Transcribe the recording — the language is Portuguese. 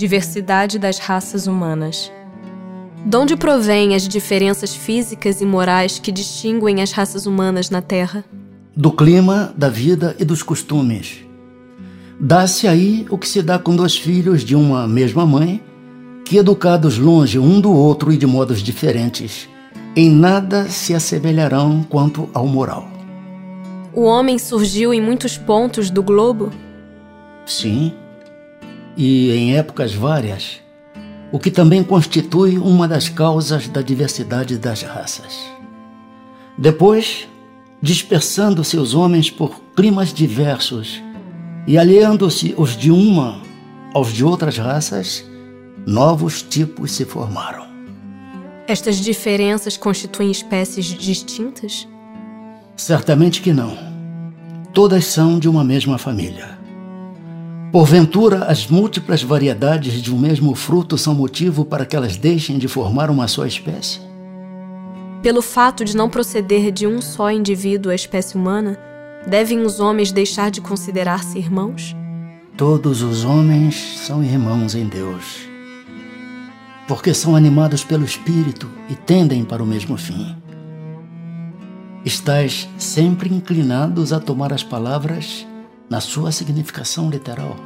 Diversidade das raças humanas. De onde provêm as diferenças físicas e morais que distinguem as raças humanas na Terra? Do clima, da vida e dos costumes. Dá-se aí o que se dá com dois filhos de uma mesma mãe, que educados longe um do outro e de modos diferentes, em nada se assemelharão quanto ao moral. O homem surgiu em muitos pontos do globo? Sim, e em épocas várias, o que também constitui uma das causas da diversidade das raças. Depois, dispersando-se os homens por climas diversos e aliando-se os de uma aos de outras raças, novos tipos se formaram. Estas diferenças constituem espécies distintas? Certamente que não. Todas são de uma mesma família. Porventura, as múltiplas variedades de um mesmo fruto são motivo para que elas deixem de formar uma só espécie? Pelo fato de não proceder de um só indivíduo a espécie humana, devem os homens deixar de considerar-se irmãos? Todos os homens são irmãos em Deus, porque são animados pelo Espírito e tendem para o mesmo fim. Estais sempre inclinados a tomar as palavras na sua significação literal.